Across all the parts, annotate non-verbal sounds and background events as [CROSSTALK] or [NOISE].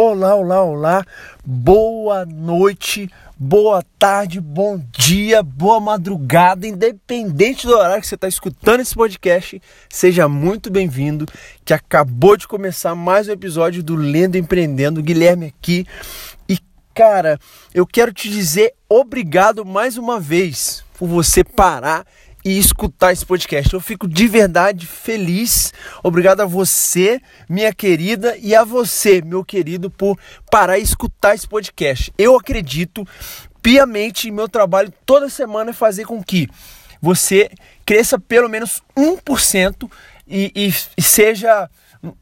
Olá, olá, olá. Boa noite, boa tarde, bom dia, boa madrugada, independente do horário que você está escutando esse podcast, seja muito bem-vindo. Que acabou de começar mais um episódio do Lendo Empreendendo. Guilherme aqui. E cara, eu quero te dizer obrigado mais uma vez por você parar e escutar esse podcast. Eu fico de verdade feliz. Obrigado a você, minha querida, e a você, meu querido, por parar e escutar esse podcast. Eu acredito piamente em meu trabalho toda semana é fazer com que você cresça pelo menos 1% e, e, e seja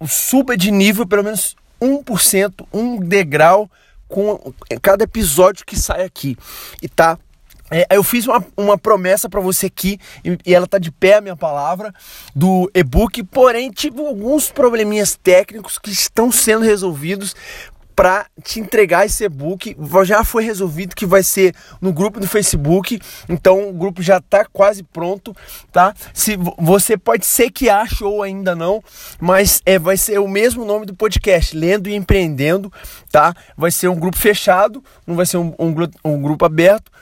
suba de nível pelo menos 1%, um degrau com cada episódio que sai aqui. E tá é, eu fiz uma, uma promessa para você aqui, e, e, ela tá de pé a minha palavra, do e-book, porém tive alguns probleminhas técnicos que estão sendo resolvidos para te entregar esse e-book. Já foi resolvido que vai ser no grupo do Facebook, então o grupo já está quase pronto, tá? Se você pode ser que ache ou ainda não, mas é vai ser o mesmo nome do podcast, Lendo e Empreendendo, tá? Vai ser um grupo fechado, não vai ser um, um, um grupo aberto.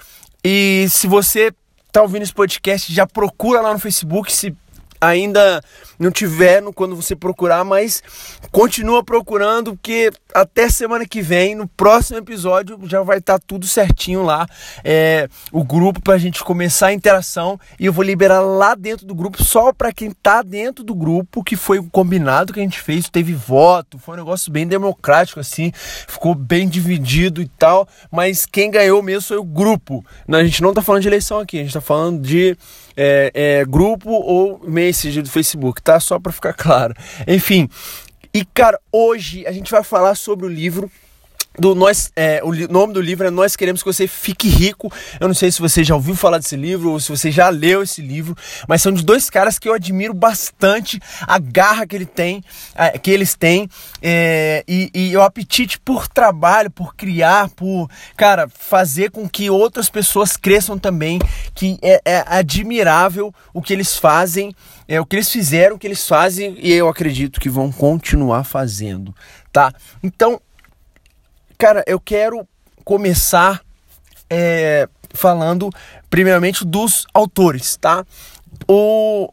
E se você está ouvindo esse podcast, já procura lá no Facebook se ainda não tiver no, quando você procurar, mas continua procurando, porque até semana que vem, no próximo episódio, já vai estar tá tudo certinho lá. É, o grupo para a gente começar a interação e eu vou liberar lá dentro do grupo só para quem tá dentro do grupo, que foi o combinado que a gente fez, teve voto, foi um negócio bem democrático assim, ficou bem dividido e tal, mas quem ganhou mesmo foi o grupo. A gente não tá falando de eleição aqui, a gente tá falando de é, é, grupo ou message do Facebook, tá? Só para ficar [LAUGHS] claro. Enfim, e cara, hoje a gente vai falar sobre o livro do nós é, o nome do livro é Nós Queremos que você fique rico. Eu não sei se você já ouviu falar desse livro ou se você já leu esse livro, mas são de dois caras que eu admiro bastante a garra que ele tem, é, que eles têm é, e, e o apetite por trabalho, por criar, por cara fazer com que outras pessoas cresçam também. Que é, é admirável o que eles fazem, é o que eles fizeram, o que eles fazem e eu acredito que vão continuar fazendo, tá? Então Cara, eu quero começar é, falando primeiramente dos autores, tá? O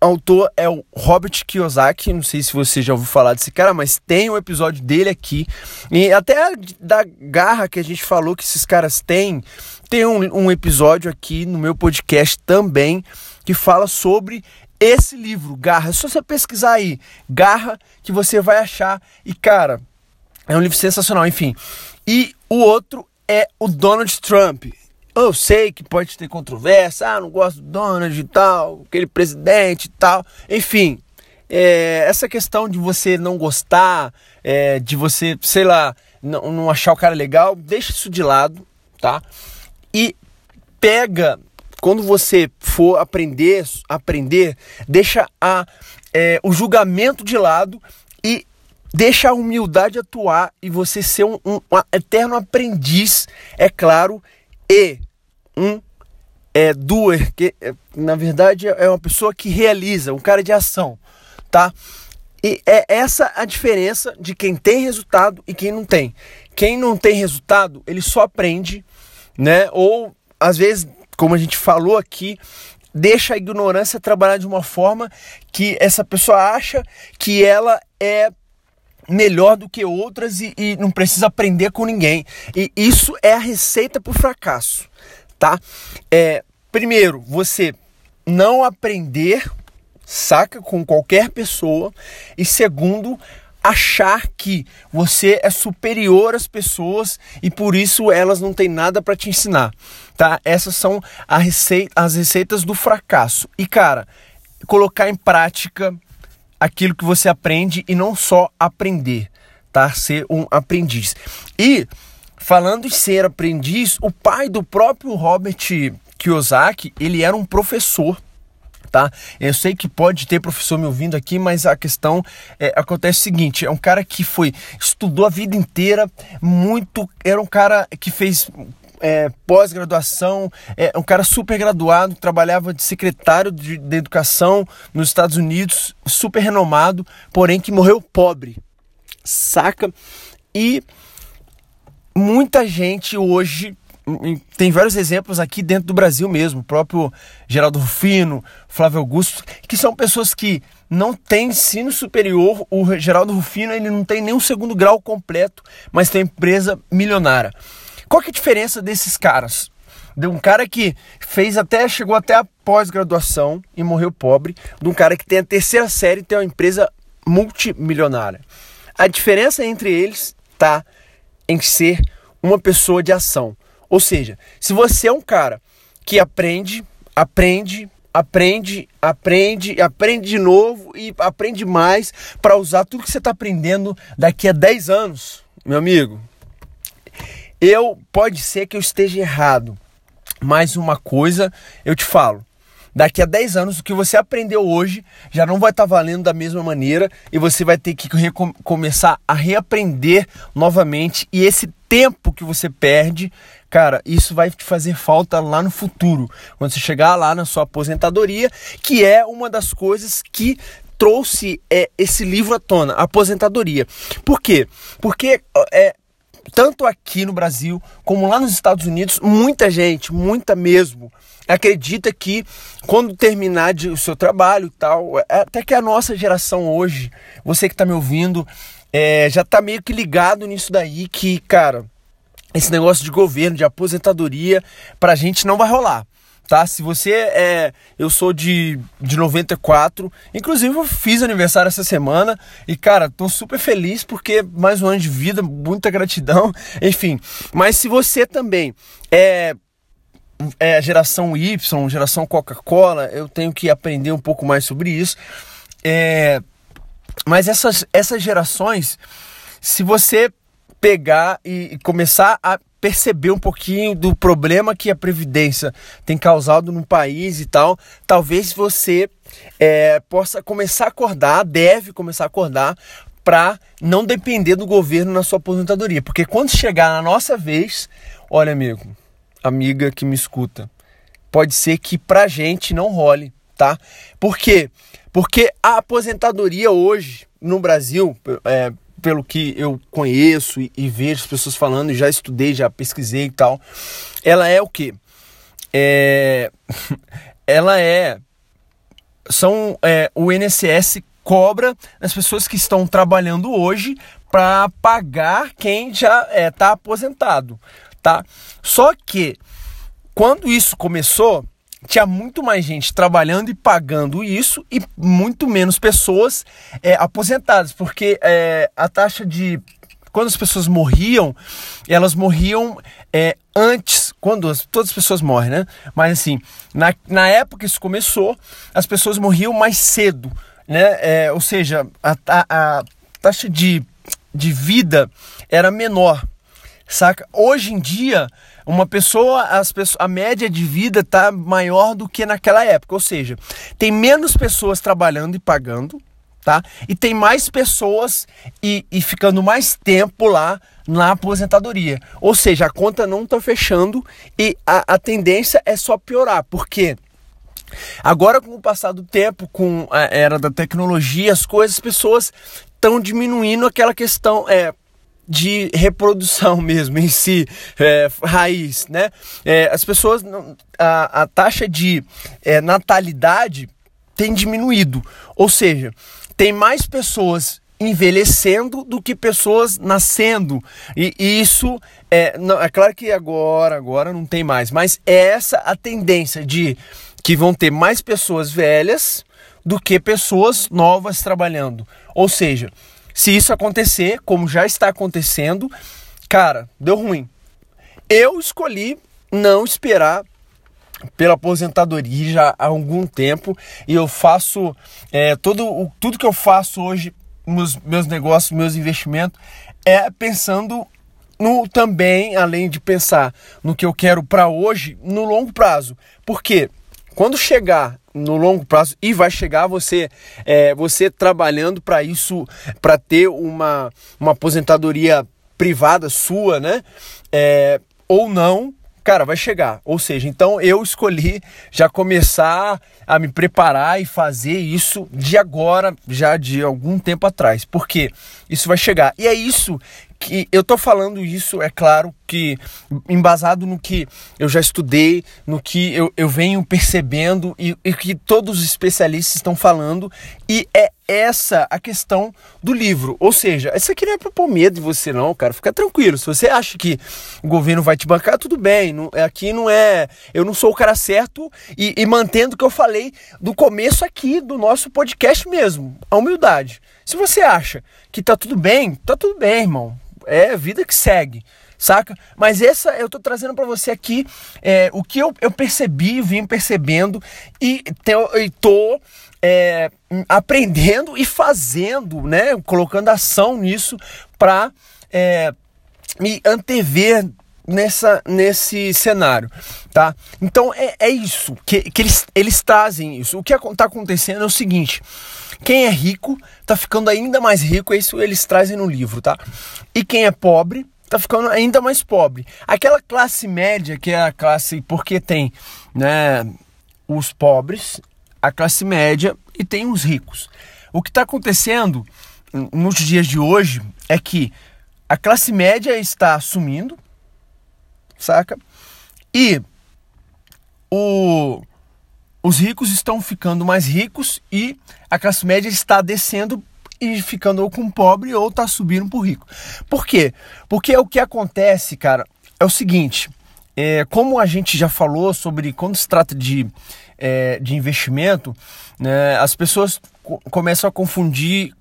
autor é o Robert Kiyosaki, não sei se você já ouviu falar desse cara, mas tem um episódio dele aqui. E até da garra que a gente falou que esses caras têm, tem um, um episódio aqui no meu podcast também que fala sobre esse livro, Garra. É só você pesquisar aí, Garra, que você vai achar. E cara, é um livro sensacional, enfim. E o outro é o Donald Trump. Eu sei que pode ter controvérsia, ah, não gosto do Donald e tal, aquele presidente e tal. Enfim, é, essa questão de você não gostar, é, de você, sei lá, não, não achar o cara legal, deixa isso de lado, tá? E pega, quando você for aprender, aprender, deixa a, é, o julgamento de lado Deixa a humildade atuar e você ser um, um, um eterno aprendiz, é claro, e um é, doer, que é, na verdade é uma pessoa que realiza, um cara de ação, tá? E é essa a diferença de quem tem resultado e quem não tem. Quem não tem resultado, ele só aprende, né? Ou às vezes, como a gente falou aqui, deixa a ignorância trabalhar de uma forma que essa pessoa acha que ela é melhor do que outras e, e não precisa aprender com ninguém. E isso é a receita para o fracasso, tá? É, primeiro, você não aprender, saca, com qualquer pessoa. E segundo, achar que você é superior às pessoas e por isso elas não têm nada para te ensinar, tá? Essas são receita, as receitas do fracasso. E cara, colocar em prática aquilo que você aprende e não só aprender, tá? Ser um aprendiz. E falando em ser aprendiz, o pai do próprio Robert Kiyosaki, ele era um professor. Tá? Eu sei que pode ter professor me ouvindo aqui, mas a questão é, acontece o seguinte: é um cara que foi, estudou a vida inteira, muito, era um cara que fez é, pós-graduação, é um cara super graduado, trabalhava de secretário de, de educação nos Estados Unidos, super renomado, porém que morreu pobre. Saca? E muita gente hoje tem vários exemplos aqui dentro do Brasil mesmo, o próprio Geraldo Rufino, Flávio Augusto, que são pessoas que não têm ensino superior. O Geraldo Rufino ele não tem nem um segundo grau completo, mas tem empresa milionária. Qual que é a diferença desses caras? De um cara que fez até, chegou até a pós-graduação e morreu pobre, de um cara que tem a terceira série e tem uma empresa multimilionária. A diferença entre eles está em ser uma pessoa de ação. Ou seja, se você é um cara que aprende, aprende, aprende, aprende, aprende de novo e aprende mais para usar tudo que você está aprendendo daqui a 10 anos, meu amigo, eu pode ser que eu esteja errado, mas uma coisa eu te falo. Daqui a 10 anos, o que você aprendeu hoje já não vai estar tá valendo da mesma maneira e você vai ter que começar a reaprender novamente. E esse tempo que você perde, cara, isso vai te fazer falta lá no futuro, quando você chegar lá na sua aposentadoria, que é uma das coisas que trouxe é, esse livro à tona, aposentadoria. Por quê? Porque é, tanto aqui no Brasil como lá nos Estados Unidos, muita gente, muita mesmo, acredita que quando terminar de, o seu trabalho e tal, é, até que a nossa geração hoje, você que está me ouvindo, é, já está meio que ligado nisso daí, que, cara, esse negócio de governo, de aposentadoria, pra gente não vai rolar. Tá? Se você é. Eu sou de, de 94. Inclusive, eu fiz aniversário essa semana. E, cara, tô super feliz porque mais um ano de vida, muita gratidão. [LAUGHS] Enfim. Mas se você também é é, geração Y, geração Coca-Cola, eu tenho que aprender um pouco mais sobre isso. É, mas essas, essas gerações, se você pegar e, começar a perceber um pouquinho do problema que a Previdência tem causado no país e tal, talvez você é, possa começar a acordar, deve começar a acordar para não depender do governo na sua aposentadoria. Porque quando chegar na nossa vez, olha, amigo, amiga que me escuta, pode ser que pra gente não role, tá? Por quê? Porque a aposentadoria hoje no Brasil, é, pelo que eu conheço e, e, vejo as pessoas falando, já estudei, já pesquisei e tal, ela é o quê? É, [LAUGHS] ela é são é, o INSS cobra as pessoas que estão trabalhando hoje para pagar quem já está é, tá aposentado tá? Só que quando isso começou, tinha muito mais gente trabalhando e pagando isso e muito menos pessoas é, aposentadas, porque é, a taxa de quando as pessoas morriam, elas morriam é, antes, quando as, todas as pessoas morrem, né? Mas assim, na, na época que isso começou, as pessoas morriam mais cedo, né? É, ou seja, a, a, a taxa de, de vida era menor. Saca? Hoje em dia, uma pessoa, as pessoas, a média de vida tá maior do que naquela época, ou seja, tem menos pessoas trabalhando e pagando, tá? E tem mais pessoas e, e ficando mais tempo lá na aposentadoria. Ou seja, a conta não está fechando e a, a tendência é só piorar, porque Agora, com o passar do tempo, com a era da tecnologia, as coisas, as pessoas estão diminuindo aquela questão. É, de reprodução [LAUGHS] mesmo em si, é, raiz, né? É, as pessoas, a, a taxa de é, natalidade tem diminuído, ou seja, tem mais pessoas envelhecendo do que pessoas nascendo. E, isso é, não, é claro que agora agora não tem mais, mas é essa a tendência de que vão ter mais pessoas velhas do que pessoas novas trabalhando, ou seja, se isso acontecer, como já está acontecendo, cara, deu ruim. Eu escolhi não esperar pela aposentadoria já há algum tempo e eu faço é, todo, tudo que eu faço hoje, meus, meus negócios, meus investimentos, é pensando no também, além de pensar no que eu quero para hoje, no longo prazo. Por quê? Quando chegar no longo prazo e vai chegar você é, você trabalhando para isso para ter uma, uma aposentadoria privada sua né? É, ou não cara vai chegar. Ou seja então eu escolhi já começar a me preparar e fazer isso de agora já de algum tempo atrás. Porque isso vai chegar. E é isso que eu tô falando isso, é claro, que embasado no que eu já estudei, no que eu, eu venho percebendo e, e que todos os especialistas estão falando, e é essa a questão do livro. Ou seja, isso aqui não é para pôr medo de você, não, cara. Fica tranquilo. Se você acha que o governo vai te bancar, tudo bem. Não, aqui não é. Eu não sou o cara certo e, e mantendo o que eu falei do começo aqui do nosso podcast mesmo. A humildade. Se você acha que tá tudo bem, tá tudo bem, irmão. É a vida que segue saca? Mas essa eu tô trazendo para você aqui é, o que eu, eu percebi, vim percebendo e, te, e tô é, aprendendo e fazendo, né? Colocando ação nisso para é, me antever nessa, nesse cenário, tá? Então é, é isso, que, que eles, eles trazem isso. O que está acontecendo é o seguinte: quem é rico está ficando ainda mais rico, é isso eles trazem no livro, tá? E quem é pobre está ficando ainda mais pobre. Aquela classe média, que é a classe, porque tem, né, os pobres a classe média e tem os ricos. O que está acontecendo nos dias de hoje é que a classe média está sumindo, saca? E o, os ricos estão ficando mais ricos e a classe média está descendo e ficando ou com pobre ou está subindo para o rico. Por quê? Porque o que acontece, cara, é o seguinte: é, como a gente já falou sobre quando se trata de é, de investimento, né, as pessoas começam a confundir.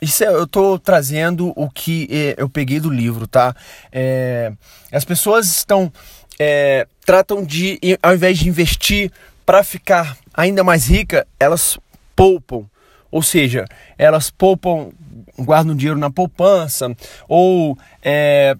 Isso é, eu estou trazendo o que é, eu peguei do livro, tá? É, as pessoas estão é, tratam de, ao invés de investir para ficar ainda mais rica, elas poupam. Ou seja, elas poupam, guardam dinheiro na poupança, ou é,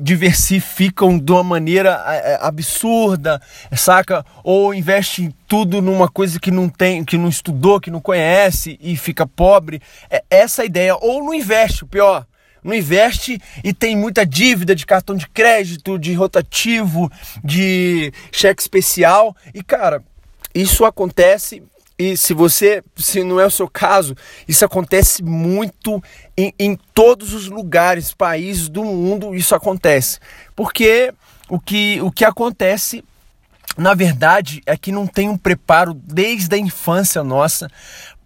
diversificam de uma maneira é, é, absurda, saca? Ou investe em tudo numa coisa que não tem, que não estudou, que não conhece e fica pobre. É essa a ideia. Ou não investe, o pior. Não investe e tem muita dívida de cartão de crédito, de rotativo, de cheque especial. E cara, isso acontece e se você, se não é o seu caso, isso acontece muito em, em todos os lugares, países do mundo, isso acontece. Porque o que, o que acontece, na verdade, é que não tem um preparo desde a infância nossa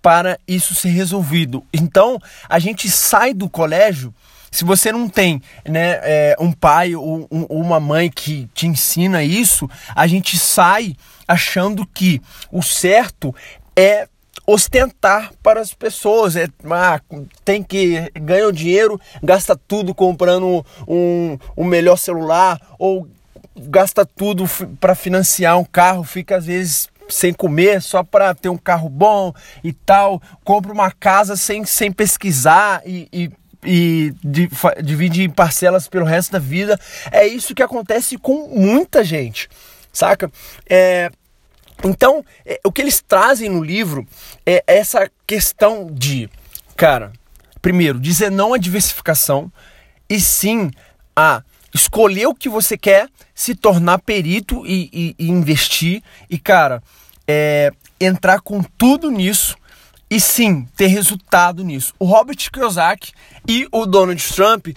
para isso ser resolvido. Então, a gente sai do colégio se você não tem né, é, um pai ou um, uma mãe que te ensina isso, a gente sai achando que o certo é ostentar para as pessoas. É, ah, tem que ganha o dinheiro, gasta tudo comprando um, um melhor celular ou gasta tudo para financiar um carro, fica às vezes sem comer só para ter um carro bom e tal, compra uma casa sem, sem pesquisar e, e e divide em parcelas pelo resto da vida. É isso que acontece com muita gente, saca? É, então, é, o que eles trazem no livro é essa questão de, cara, primeiro, dizer não à diversificação e sim a escolher o que você quer, se tornar perito e, e, e investir e, cara, é, entrar com tudo nisso e sim ter resultado nisso. O Robert Kiyosaki e o Donald Trump,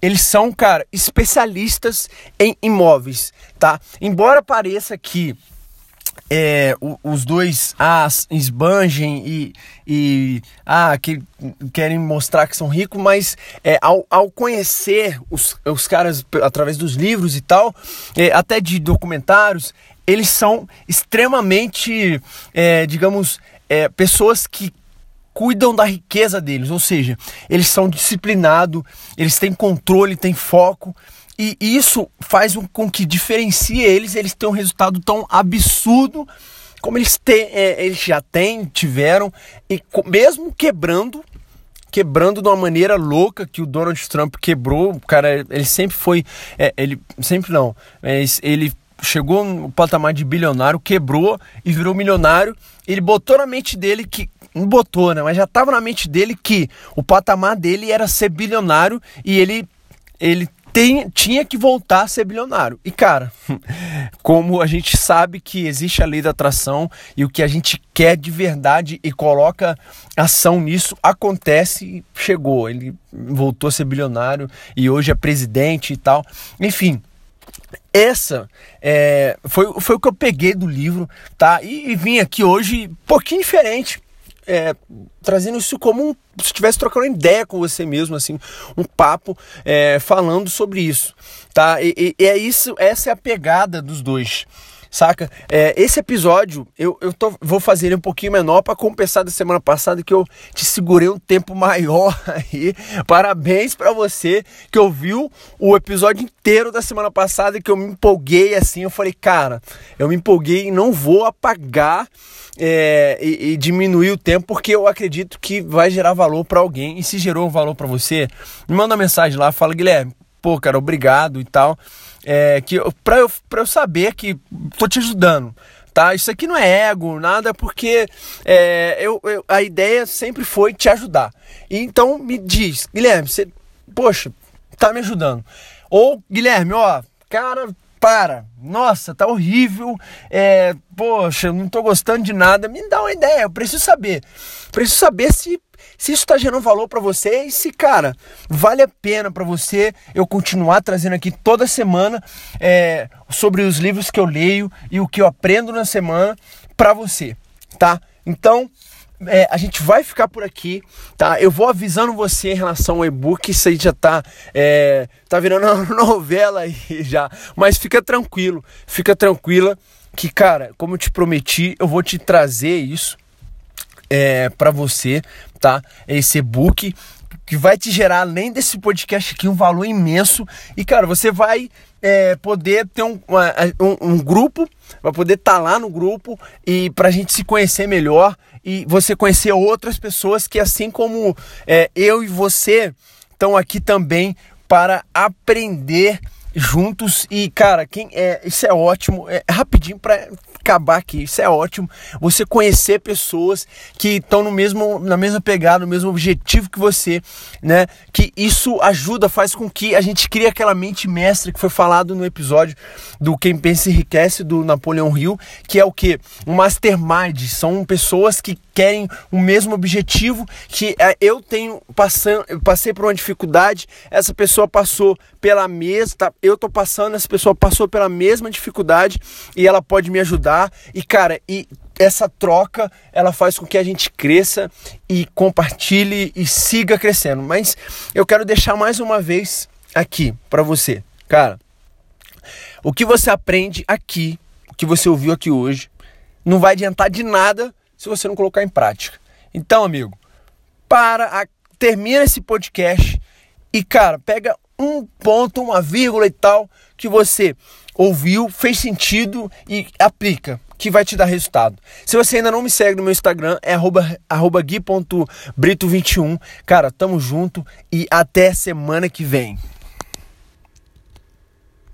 eles são, cara, especialistas em imóveis, tá? Embora pareça que é, os dois ah, esbanjem e, e ah, que querem mostrar que são ricos, mas é, ao, ao conhecer os, os caras através dos livros e tal, é, até de documentários, eles são extremamente, é, digamos, é, pessoas que cuidam da riqueza deles, ou seja, eles são disciplinados, eles têm controle, têm foco. E isso faz com que diferencie eles, eles tenham um resultado tão absurdo como eles, têm, é, eles já têm, tiveram, e mesmo quebrando, quebrando de uma maneira louca que o Donald Trump quebrou, o cara, ele sempre foi, é, ele sempre não, ele chegou no patamar de bilionário, quebrou e virou milionário, ele botou na mente dele que não botou, né? Mas já estava na mente dele que o patamar dele era ser bilionário e ele ele tem, tinha que voltar a ser bilionário. E cara, [LAUGHS] como a gente sabe que existe a lei da atração e o que a gente quer de verdade e coloca ação nisso, acontece, chegou. Ele voltou a ser bilionário e hoje é presidente e tal. Enfim, essa é, foi, foi o que eu peguei do livro, tá? E, e vim aqui hoje um pouquinho diferente é, trazendo isso como um, se estivesse trocando ideia com você mesmo, assim, um papo é, falando sobre isso, tá? E, e, é isso, essa é a pegada dos dois saca? É, esse episódio eu, eu tô, vou fazer ele um pouquinho menor para compensar da semana passada que eu te segurei um tempo maior [LAUGHS] aí. Parabéns para você que ouviu o episódio inteiro da semana passada que eu me empolguei assim. Eu falei, cara, eu me empolguei e não vou apagar é, e, e, diminuir o tempo porque eu acredito que vai gerar valor para alguém. E se gerou valor para você, me manda mensagem lá, fala, Guilherme, pô, cara, obrigado e tal é, que para eu, pra eu saber que tô te ajudando. Tá? Isso aqui não é ego, nada, porque é, eu, eu, a ideia sempre foi te ajudar. E então me diz, Guilherme, você, poxa, tá me ajudando. Ou, Guilherme, ó, cara, para, nossa, tá horrível, é, poxa, não tô gostando de nada, me dá uma ideia, eu preciso saber. Preciso saber se se isso está gerando valor para você e se, cara, vale a pena para você eu continuar trazendo aqui toda semana é, sobre os livros que eu leio e o que eu aprendo na semana para você, tá? Então, é, a gente vai ficar por aqui, tá? Eu vou avisando você em relação ao e-book, isso aí já tá, é, tá virando uma [LAUGHS] novela aí já. Mas fica tranquilo, fica tranquila que, cara, como eu te prometi, eu vou te trazer isso é, para você, tá? Esse e-book que vai te gerar, além desse podcast aqui, um valor imenso. E, cara, você vai é, poder ter um, um, um, grupo, vai poder estar tá lá no grupo e para a gente se conhecer melhor e você conhecer outras pessoas que, assim como é, eu e você, estão aqui também para aprender juntos e cara quem é isso é ótimo é rapidinho para acabar aqui. Isso é ótimo. Você conhecer pessoas que estão no mesmo, na mesma pegada, no mesmo objetivo que você, né? Que isso ajuda, faz com que a gente crie aquela mente mestra que foi falado no episódio do Quem Pensa Enriquece do Napoleão Hill, que é o que? Um mastermind. São pessoas que querem o mesmo objetivo que é, eu tenho passando, eu passei por uma dificuldade, essa pessoa passou pela mesma, tá, eu tô passando, essa pessoa passou pela mesma dificuldade e ela pode me ajudar. E cara, e essa troca ela faz com que a gente cresça e compartilhe e siga crescendo. Mas eu quero deixar mais uma vez aqui para você, cara. O que você aprende aqui, o que você ouviu aqui hoje, não vai adiantar de nada se você não colocar em prática. Então, amigo, para, a, termina esse podcast e, cara, pega um ponto, uma vírgula e tal que você ouviu, fez sentido e aplica, que vai te dar resultado. Se você ainda não me segue no meu Instagram, é arroba, arroba gui.brito21. Cara, tamo junto e até semana que vem.